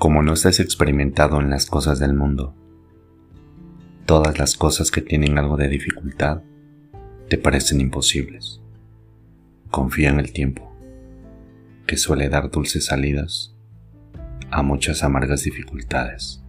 Como no estás experimentado en las cosas del mundo, todas las cosas que tienen algo de dificultad te parecen imposibles. Confía en el tiempo, que suele dar dulces salidas a muchas amargas dificultades.